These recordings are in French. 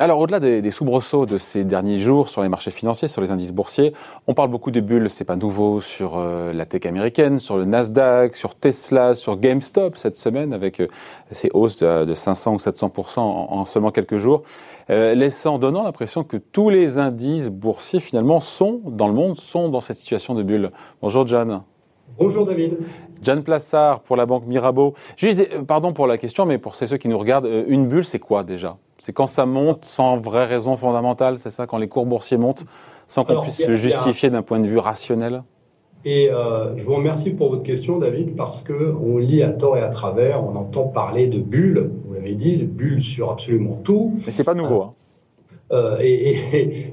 Alors, au-delà des, soubresauts de ces derniers jours sur les marchés financiers, sur les indices boursiers, on parle beaucoup des bulles, c'est pas nouveau, sur euh, la tech américaine, sur le Nasdaq, sur Tesla, sur GameStop cette semaine, avec ces hausses de, 500 ou 700 en, en, seulement quelques jours, laissant, donnant l'impression que tous les indices boursiers, finalement, sont, dans le monde, sont dans cette situation de bulle. Bonjour, John. Bonjour David. Jeanne Plassard pour la banque Mirabeau. Juste, euh, pardon pour la question, mais pour ceux qui nous regardent, euh, une bulle, c'est quoi déjà? C'est quand ça monte sans vraie raison fondamentale, c'est ça? Quand les cours boursiers montent sans qu'on puisse le justifier d'un point de vue rationnel? Et euh, je vous remercie pour votre question, David, parce que on lit à tort et à travers, on entend parler de bulles, vous l'avez dit, de bulles sur absolument tout. Mais c'est pas nouveau. Hein. Euh, et,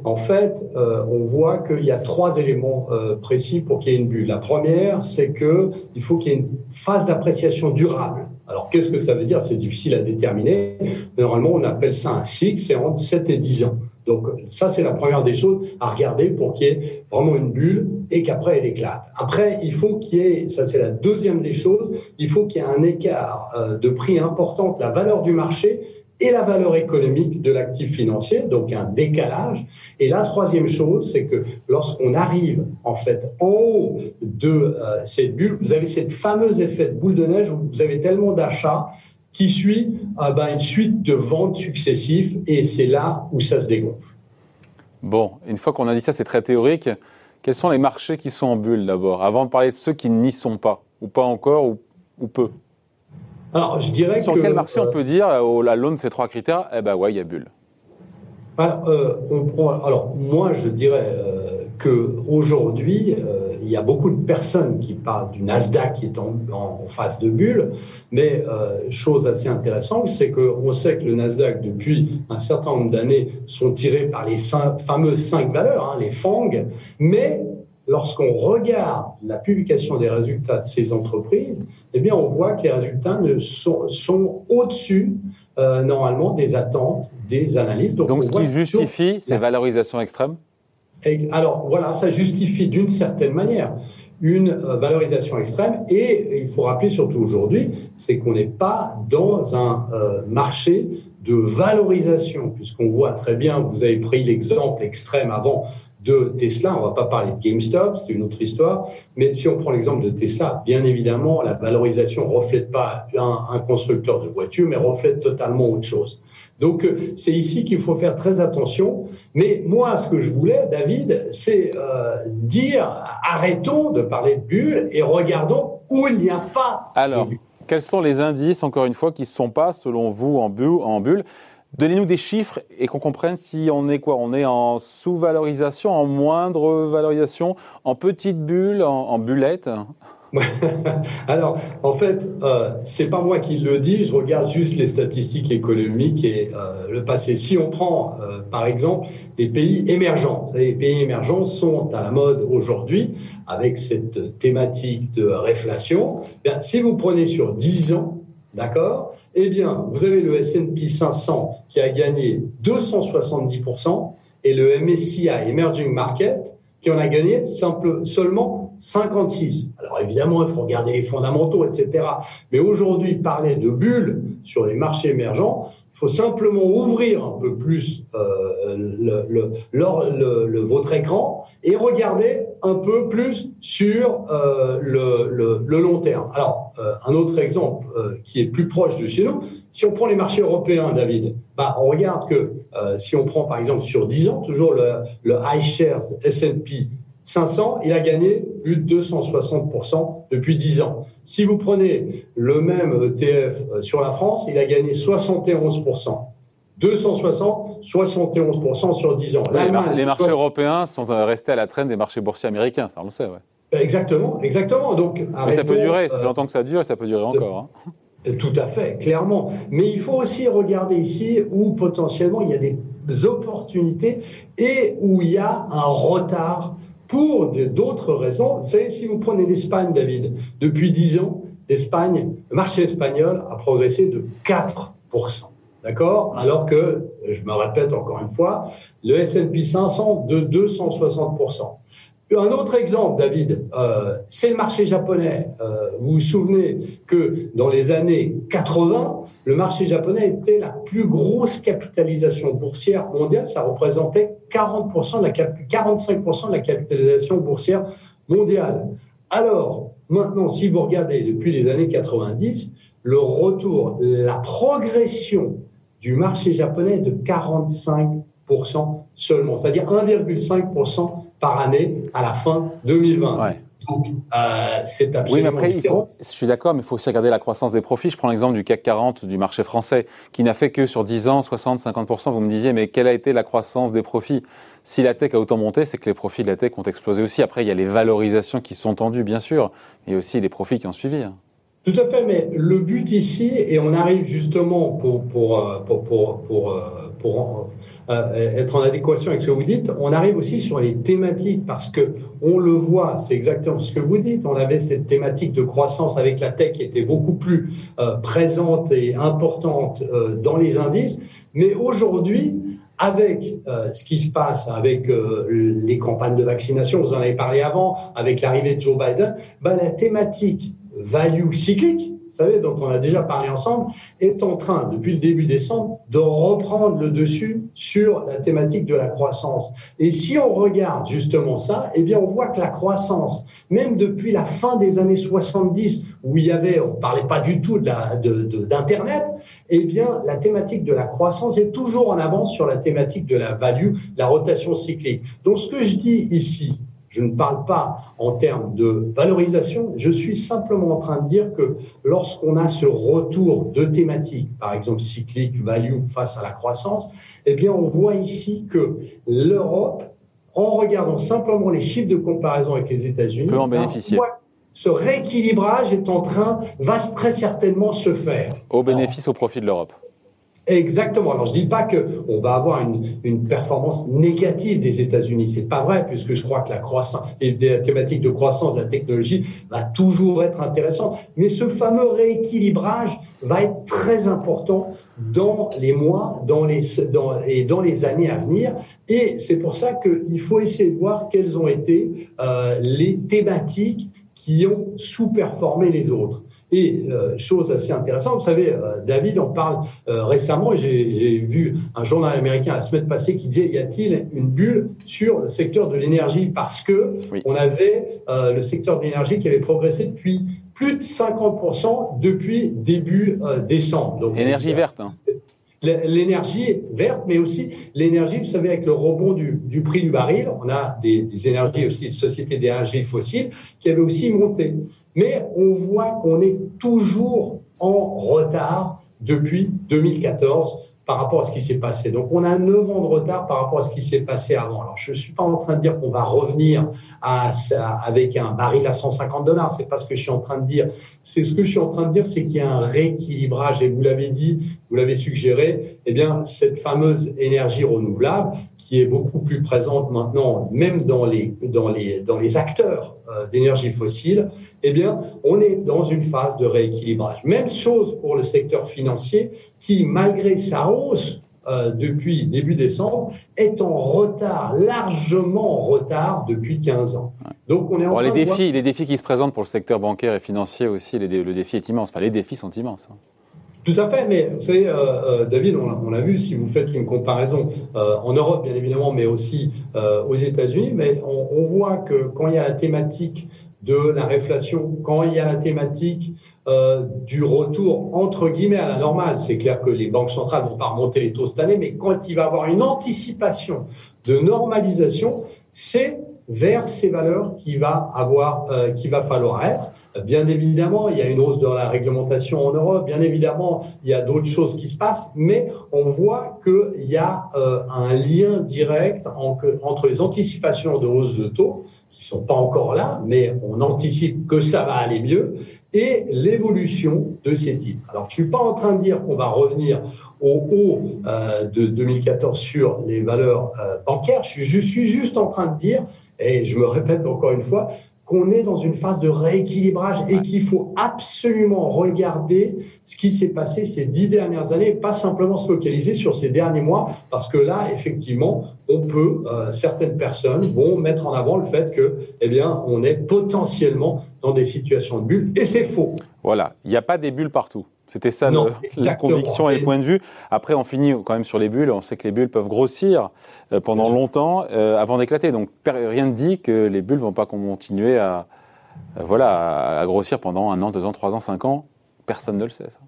en fait, euh, on voit qu'il y a trois éléments euh, précis pour qu'il y ait une bulle. La première, c'est que il faut qu'il y ait une phase d'appréciation durable. Alors, qu'est-ce que ça veut dire? C'est difficile à déterminer. Normalement, on appelle ça un cycle, c'est entre 7 et 10 ans. Donc, ça, c'est la première des choses à regarder pour qu'il y ait vraiment une bulle et qu'après, elle éclate. Après, il faut qu'il y ait, ça c'est la deuxième des choses, il faut qu'il y ait un écart de prix important la valeur du marché et la valeur économique de l'actif financier, donc un décalage. Et la troisième chose, c'est que lorsqu'on arrive en fait en haut de euh, cette bulle, vous avez cette fameuse effet de boule de neige où vous avez tellement d'achats qui suit euh, ben, une suite de ventes successives et c'est là où ça se dégonfle. Bon, une fois qu'on a dit ça, c'est très théorique. Quels sont les marchés qui sont en bulle d'abord, avant de parler de ceux qui n'y sont pas, ou pas encore, ou peu? Alors, je dirais Sur quel marché on euh, peut dire, au la l'aune de ces trois critères, eh ben ouais, il y a bulle alors, euh, alors, moi, je dirais euh, qu'aujourd'hui, euh, il y a beaucoup de personnes qui parlent du Nasdaq qui est en, en phase de bulle, mais chose assez intéressante, c'est qu'on sait que le Nasdaq, depuis un certain nombre d'années, sont tirés par les fameuses cinq valeurs, hein, les FANG, mais lorsqu'on regarde la publication des résultats de ces entreprises, eh bien, on voit que les résultats sont, sont au-dessus, euh, normalement, des attentes des analystes. Donc, ce qui justifie ces valorisations extrêmes? Alors, voilà, ça justifie d'une certaine manière une euh, valorisation extrême. Et il faut rappeler surtout aujourd'hui, c'est qu'on n'est pas dans un euh, marché de valorisation, puisqu'on voit très bien, vous avez pris l'exemple extrême avant de Tesla, on va pas parler de GameStop, c'est une autre histoire, mais si on prend l'exemple de Tesla, bien évidemment, la valorisation reflète pas un, constructeur de voitures, mais reflète totalement autre chose. Donc euh, c'est ici qu'il faut faire très attention. Mais moi, ce que je voulais, David, c'est euh, dire arrêtons de parler de bulles et regardons où il n'y a pas. Alors, quels sont les indices, encore une fois, qui ne sont pas, selon vous, en bulle, en bulle? Donnez-nous des chiffres et qu'on comprenne si on est quoi? On est en sous-valorisation, en moindre valorisation, en petite bulle, en, en bullette Alors, en fait, euh, c'est pas moi qui le dis, je regarde juste les statistiques économiques et euh, le passé. Si on prend, euh, par exemple, les pays émergents, les pays émergents sont à la mode aujourd'hui avec cette thématique de réflation. Bien, si vous prenez sur 10 ans, D'accord? Eh bien, vous avez le S&P 500 qui a gagné 270% et le MSCI Emerging Market qui en a gagné simple, seulement 56. Alors évidemment, il faut regarder les fondamentaux, etc. Mais aujourd'hui, parler de bulles sur les marchés émergents, il faut simplement ouvrir un peu plus euh, le, le, le, votre écran et regarder un peu plus sur euh, le, long terme. Alors, euh, un autre exemple euh, qui est plus proche de chez nous, si on prend les marchés européens, David, bah, on regarde que euh, si on prend par exemple sur 10 ans, toujours le, le iShares S&P 500, il a gagné plus de 260% depuis 10 ans. Si vous prenez le même ETF euh, sur la France, il a gagné 71%. 260, 71% sur 10 ans. les, marchés européens sont euh, restés à la traîne des marchés boursiers américains, ça on le sait. Ouais. Exactement, exactement. Donc, Mais ça peut durer, ça fait euh, longtemps que ça dure et ça peut durer encore. Hein. Tout à fait, clairement. Mais il faut aussi regarder ici où potentiellement il y a des opportunités et où il y a un retard pour d'autres raisons. Vous savez, si vous prenez l'Espagne, David, depuis 10 ans, l'Espagne, le marché espagnol a progressé de 4%. D'accord? Alors que, je me répète encore une fois, le S&P 500 de 260%. Un autre exemple, David, euh, c'est le marché japonais. Euh, vous vous souvenez que dans les années 80, le marché japonais était la plus grosse capitalisation boursière mondiale. Ça représentait 40% de la 45% de la capitalisation boursière mondiale. Alors, maintenant, si vous regardez depuis les années 90, le retour, la progression du marché japonais est de 45% seulement, c'est-à-dire 1,5% par année à la fin 2020. Donc, euh, c'est absolument. Oui, mais après, il faut, je suis d'accord, mais il faut aussi regarder la croissance des profits. Je prends l'exemple du CAC 40 du marché français, qui n'a fait que sur 10 ans 60, 50%. Vous me disiez, mais quelle a été la croissance des profits? Si la tech a autant monté, c'est que les profits de la tech ont explosé aussi. Après, il y a les valorisations qui sont tendues, bien sûr, et aussi les profits qui ont suivi. Hein. Tout à fait, mais le but ici, et on arrive justement pour, pour, euh, pour, pour, pour, euh, pour euh, être en adéquation avec ce que vous dites, on arrive aussi sur les thématiques parce que on le voit, c'est exactement ce que vous dites. On avait cette thématique de croissance avec la tech qui était beaucoup plus présente et importante dans les indices, mais aujourd'hui, avec ce qui se passe avec les campagnes de vaccination, vous en avez parlé avant, avec l'arrivée de Joe Biden, ben, la thématique value cyclique, savez, dont on a déjà parlé ensemble, est en train, depuis le début décembre, de reprendre le dessus sur la thématique de la croissance. Et si on regarde justement ça, eh bien, on voit que la croissance, même depuis la fin des années 70, où il y avait, on parlait pas du tout d'Internet, de, eh bien, la thématique de la croissance est toujours en avance sur la thématique de la value, la rotation cyclique. Donc, ce que je dis ici, je ne parle pas en termes de valorisation, je suis simplement en train de dire que lorsqu'on a ce retour de thématiques, par exemple cyclique, value face à la croissance, eh bien on voit ici que l'Europe, en regardant simplement les chiffres de comparaison avec les États-Unis, peut en bénéficier. ce rééquilibrage est en train, va très certainement se faire. Au bénéfice, au profit de l'Europe. Exactement. Alors, je dis pas que on va avoir une, une performance négative des États-Unis. C'est pas vrai, puisque je crois que la croissance et la thématique de croissance de la technologie va toujours être intéressante. Mais ce fameux rééquilibrage va être très important dans les mois, dans les dans, et dans les années à venir. Et c'est pour ça qu'il faut essayer de voir quelles ont été euh, les thématiques qui ont sous-performé les autres. Et euh, chose assez intéressante, vous savez, euh, David en parle euh, récemment, j'ai vu un journal américain la semaine passée qui disait, y a-t-il une bulle sur le secteur de l'énergie? Parce que on avait le secteur de l'énergie qui avait progressé depuis plus de 50% depuis début décembre. Donc, énergie verte. Hein. L'énergie verte, mais aussi l'énergie, vous savez, avec le rebond du, prix du baril, on a des, des énergies aussi, sociétés d'énergie fossile qui avaient aussi monté. Mais on voit qu'on est toujours en retard depuis 2014 par rapport à ce qui s'est passé. Donc on a 9 ans de retard par rapport à ce qui s'est passé avant. Alors je ne suis pas en train de dire qu'on va revenir à, avec un baril à 150 dollars, c'est pas ce que je suis en train de dire. C'est ce que je suis en train de dire, c'est qu'il y a un rééquilibrage et vous l'avez dit, vous l'avez suggéré, eh bien cette fameuse énergie renouvelable qui est beaucoup plus présente maintenant même dans les dans les dans les acteurs euh, d'énergie fossile, eh bien, on est dans une phase de rééquilibrage. Même chose pour le secteur financier qui, malgré sa hausse euh, depuis début décembre, est en retard, largement en retard depuis 15 ans. Donc on est en les défis, les défis qui se présentent pour le secteur bancaire et financier aussi, le défi est immense. Enfin, les défis sont immenses. Hein. Tout à fait, mais vous savez, euh, euh, David, on, l'a vu, si vous faites une comparaison en Europe, bien évidemment, mais aussi aux États-Unis, mais on, on, voit que quand il y a la thématique de la réflation, quand il y a la thématique euh, du retour entre guillemets à la normale, c'est clair que les banques centrales vont pas remonter les taux cette année, mais quand il va y avoir une anticipation de normalisation, c'est vers ces valeurs qu'il va avoir, euh, qu'il va falloir être. Bien évidemment, il y a une hausse de la réglementation en Europe. Bien évidemment, il y a d'autres choses qui se passent, mais on voit qu'il y a euh, un lien direct entre les anticipations de hausse de taux qui sont pas encore là, mais on anticipe que ça va aller mieux, et l'évolution de ces titres. Alors, je suis pas en train de dire qu'on va revenir au haut euh, de 2014 sur les valeurs euh, bancaires. Je suis juste en train de dire, et je me répète encore une fois, qu'on est dans une phase de rééquilibrage et qu'il faut absolument regarder ce qui s'est passé ces dix dernières années et pas simplement se focaliser sur ces derniers mois parce que là, effectivement, on peut, certaines personnes vont mettre en avant le fait que, eh bien, on est potentiellement dans des situations de bulles, et c'est faux. Voilà, il n'y a pas des bulles partout. C'était ça la conviction et le point de vue. Après, on finit quand même sur les bulles. On sait que les bulles peuvent grossir euh, pendant longtemps euh, avant d'éclater. Donc rien ne dit que les bulles vont pas continuer à, euh, voilà, à grossir pendant un an, deux ans, trois ans, cinq ans. Personne ne le sait. Ça.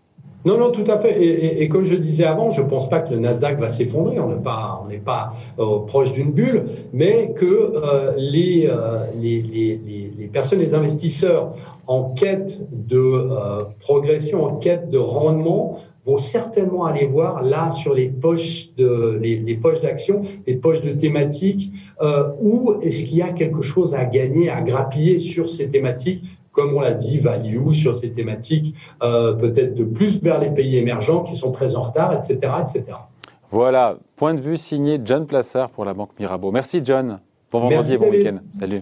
Non, non, tout à fait. Et, comme je disais avant, je ne pense pas que le Nasdaq va s'effondrer. On n'est pas, on n'est pas euh, proche d'une bulle, mais que euh, les, euh, les, les, les, personnes, les investisseurs en quête de progression, en quête de rendement, vont certainement aller voir là sur les poches de les, les poches d'action, les poches de thématiques, où est-ce qu'il y a quelque chose à gagner, à grappiller sur ces thématiques comme on l'a dit, value sur ces thématiques, euh, peut-être de plus vers les pays émergents qui sont très en retard, etc. etc. Voilà, point de vue signé John Plassard pour la Banque Mirabeau. Merci John. Bon vendredi et bon week-end. Salut.